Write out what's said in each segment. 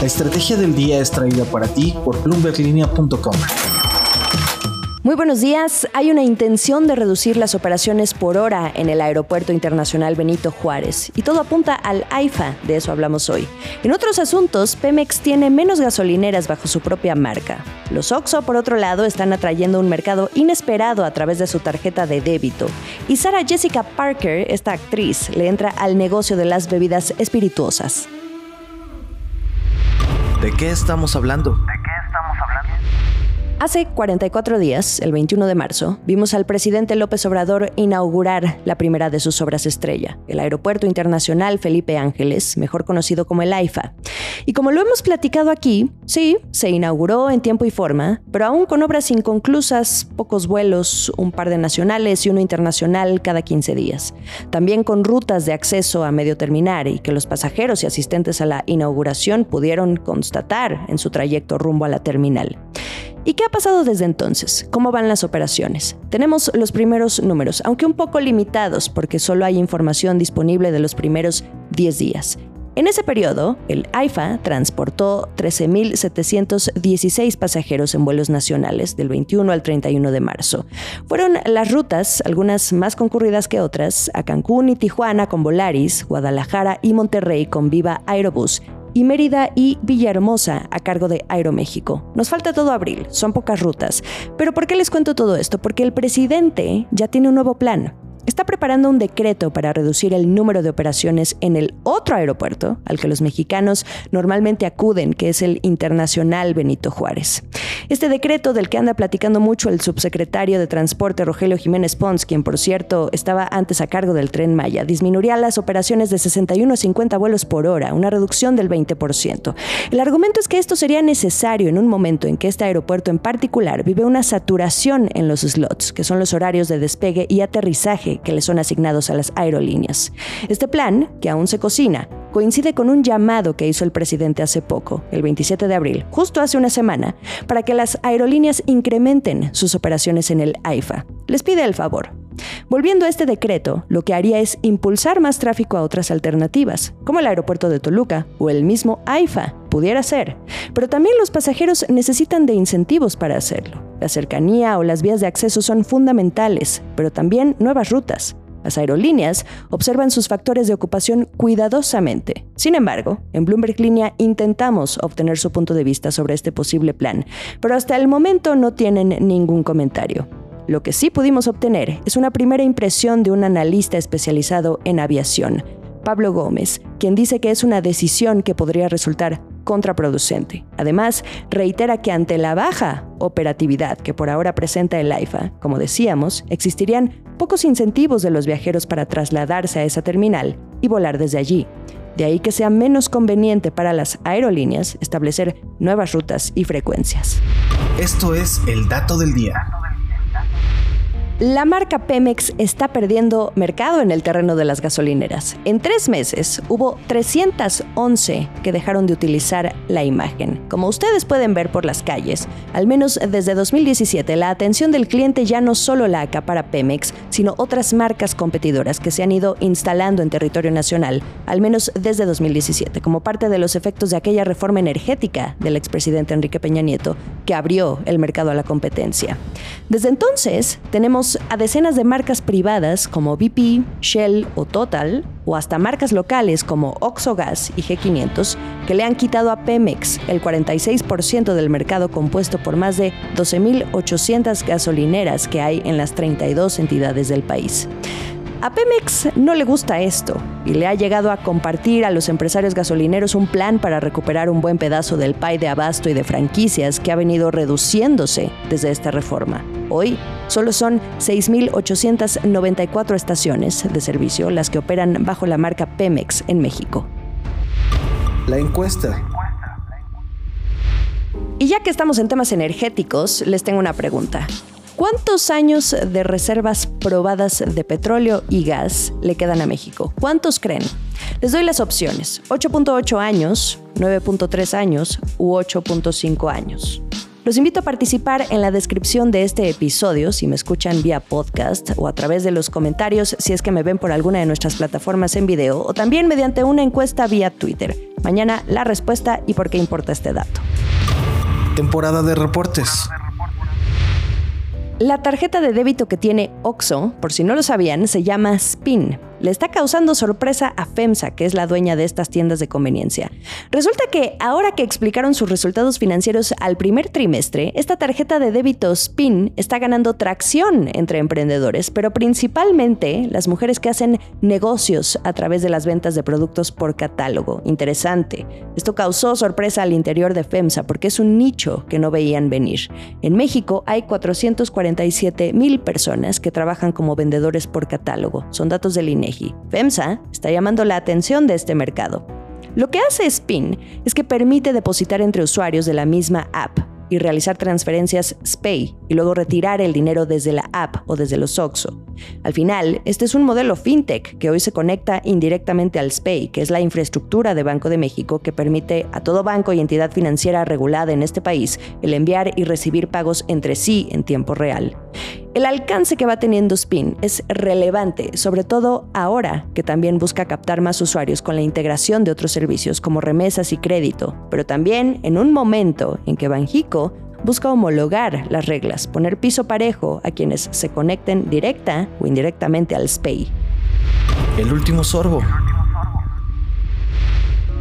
La estrategia del día es traída para ti por bloomberglinea.com. Muy buenos días. Hay una intención de reducir las operaciones por hora en el Aeropuerto Internacional Benito Juárez y todo apunta al AIFA, de eso hablamos hoy. En otros asuntos, Pemex tiene menos gasolineras bajo su propia marca. Los Oxxo, por otro lado, están atrayendo un mercado inesperado a través de su tarjeta de débito. Y Sarah Jessica Parker, esta actriz, le entra al negocio de las bebidas espirituosas. ¿De qué estamos hablando? Hace 44 días, el 21 de marzo, vimos al presidente López Obrador inaugurar la primera de sus obras estrella, el Aeropuerto Internacional Felipe Ángeles, mejor conocido como el AIFA. Y como lo hemos platicado aquí, sí, se inauguró en tiempo y forma, pero aún con obras inconclusas, pocos vuelos, un par de nacionales y uno internacional cada 15 días. También con rutas de acceso a medio terminar y que los pasajeros y asistentes a la inauguración pudieron constatar en su trayecto rumbo a la terminal. ¿Y qué ha pasado desde entonces? ¿Cómo van las operaciones? Tenemos los primeros números, aunque un poco limitados porque solo hay información disponible de los primeros 10 días. En ese periodo, el AIFA transportó 13.716 pasajeros en vuelos nacionales del 21 al 31 de marzo. Fueron las rutas, algunas más concurridas que otras, a Cancún y Tijuana con Volaris, Guadalajara y Monterrey con Viva Aerobús y Mérida y Villahermosa a cargo de Aeroméxico. Nos falta todo abril, son pocas rutas. Pero ¿por qué les cuento todo esto? Porque el presidente ya tiene un nuevo plan está preparando un decreto para reducir el número de operaciones en el otro aeropuerto al que los mexicanos normalmente acuden, que es el Internacional Benito Juárez. Este decreto del que anda platicando mucho el subsecretario de Transporte Rogelio Jiménez Pons, quien por cierto estaba antes a cargo del tren Maya, disminuiría las operaciones de 61 a 50 vuelos por hora, una reducción del 20%. El argumento es que esto sería necesario en un momento en que este aeropuerto en particular vive una saturación en los slots, que son los horarios de despegue y aterrizaje que le son asignados a las aerolíneas. Este plan, que aún se cocina, coincide con un llamado que hizo el presidente hace poco, el 27 de abril, justo hace una semana, para que las aerolíneas incrementen sus operaciones en el AIFA. Les pide el favor. Volviendo a este decreto, lo que haría es impulsar más tráfico a otras alternativas, como el aeropuerto de Toluca o el mismo AIFA, pudiera ser. Pero también los pasajeros necesitan de incentivos para hacerlo. La cercanía o las vías de acceso son fundamentales, pero también nuevas rutas. Las aerolíneas observan sus factores de ocupación cuidadosamente. Sin embargo, en Bloomberg Línea intentamos obtener su punto de vista sobre este posible plan, pero hasta el momento no tienen ningún comentario. Lo que sí pudimos obtener es una primera impresión de un analista especializado en aviación, Pablo Gómez, quien dice que es una decisión que podría resultar contraproducente. Además, reitera que ante la baja operatividad que por ahora presenta el AIFA, como decíamos, existirían pocos incentivos de los viajeros para trasladarse a esa terminal y volar desde allí. De ahí que sea menos conveniente para las aerolíneas establecer nuevas rutas y frecuencias. Esto es el dato del día. La marca Pemex está perdiendo mercado en el terreno de las gasolineras. En tres meses hubo 311 que dejaron de utilizar la imagen. Como ustedes pueden ver por las calles, al menos desde 2017 la atención del cliente ya no solo la acapara Pemex, sino otras marcas competidoras que se han ido instalando en territorio nacional, al menos desde 2017, como parte de los efectos de aquella reforma energética del expresidente Enrique Peña Nieto, que abrió el mercado a la competencia. Desde entonces tenemos a decenas de marcas privadas como BP, Shell o Total, o hasta marcas locales como Oxogas y G500, que le han quitado a Pemex el 46% del mercado compuesto por más de 12.800 gasolineras que hay en las 32 entidades del país. A Pemex no le gusta esto y le ha llegado a compartir a los empresarios gasolineros un plan para recuperar un buen pedazo del pay de abasto y de franquicias que ha venido reduciéndose desde esta reforma. Hoy solo son 6.894 estaciones de servicio las que operan bajo la marca Pemex en México. La encuesta. Y ya que estamos en temas energéticos, les tengo una pregunta. ¿Cuántos años de reservas probadas de petróleo y gas le quedan a México? ¿Cuántos creen? Les doy las opciones. 8.8 años, 9.3 años u 8.5 años. Los invito a participar en la descripción de este episodio si me escuchan vía podcast o a través de los comentarios si es que me ven por alguna de nuestras plataformas en video o también mediante una encuesta vía Twitter. Mañana la respuesta y por qué importa este dato. Temporada de reportes. La tarjeta de débito que tiene OXO, por si no lo sabían, se llama SPIN le está causando sorpresa a FEMSA, que es la dueña de estas tiendas de conveniencia. Resulta que ahora que explicaron sus resultados financieros al primer trimestre, esta tarjeta de débito SPIN está ganando tracción entre emprendedores, pero principalmente las mujeres que hacen negocios a través de las ventas de productos por catálogo. Interesante. Esto causó sorpresa al interior de FEMSA porque es un nicho que no veían venir. En México hay 447 mil personas que trabajan como vendedores por catálogo. Son datos del INE FEMSA está llamando la atención de este mercado. Lo que hace Spin es que permite depositar entre usuarios de la misma app y realizar transferencias SPAY y luego retirar el dinero desde la app o desde los OXO. Al final, este es un modelo fintech que hoy se conecta indirectamente al SPAY, que es la infraestructura de Banco de México que permite a todo banco y entidad financiera regulada en este país el enviar y recibir pagos entre sí en tiempo real. El alcance que va teniendo Spin es relevante, sobre todo ahora que también busca captar más usuarios con la integración de otros servicios como remesas y crédito, pero también en un momento en que Banjico busca homologar las reglas, poner piso parejo a quienes se conecten directa o indirectamente al SPAY. El último sorbo.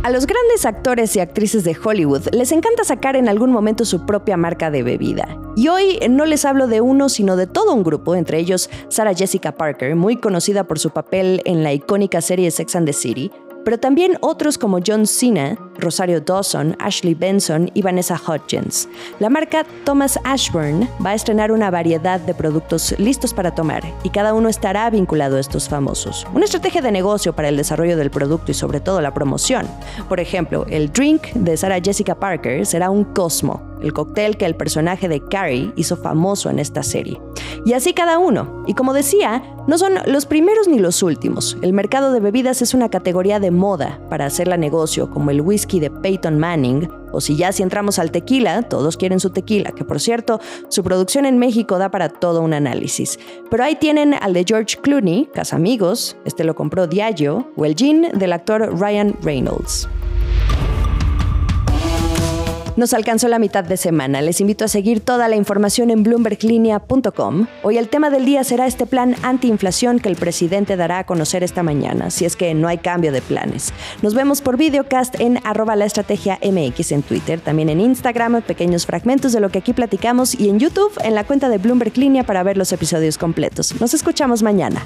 A los grandes actores y actrices de Hollywood les encanta sacar en algún momento su propia marca de bebida. Y hoy no les hablo de uno, sino de todo un grupo, entre ellos Sarah Jessica Parker, muy conocida por su papel en la icónica serie Sex and the City, pero también otros como John Cena, Rosario Dawson, Ashley Benson y Vanessa Hudgens. La marca Thomas Ashburn va a estrenar una variedad de productos listos para tomar y cada uno estará vinculado a estos famosos. Una estrategia de negocio para el desarrollo del producto y sobre todo la promoción. Por ejemplo, el drink de Sarah Jessica Parker será un Cosmo, el cóctel que el personaje de Carrie hizo famoso en esta serie. Y así cada uno. Y como decía, no son los primeros ni los últimos. El mercado de bebidas es una categoría de moda para hacerla negocio, como el whisky de Peyton Manning, o si ya si entramos al tequila, todos quieren su tequila, que por cierto, su producción en México da para todo un análisis. Pero ahí tienen al de George Clooney, Casamigos, este lo compró Diageo, o el gin del actor Ryan Reynolds. Nos alcanzó la mitad de semana. Les invito a seguir toda la información en bloomberglinea.com. Hoy el tema del día será este plan antiinflación que el presidente dará a conocer esta mañana, si es que no hay cambio de planes. Nos vemos por videocast en arroba la estrategia MX en Twitter, también en Instagram, pequeños fragmentos de lo que aquí platicamos y en YouTube en la cuenta de Bloomberg Línea para ver los episodios completos. Nos escuchamos mañana.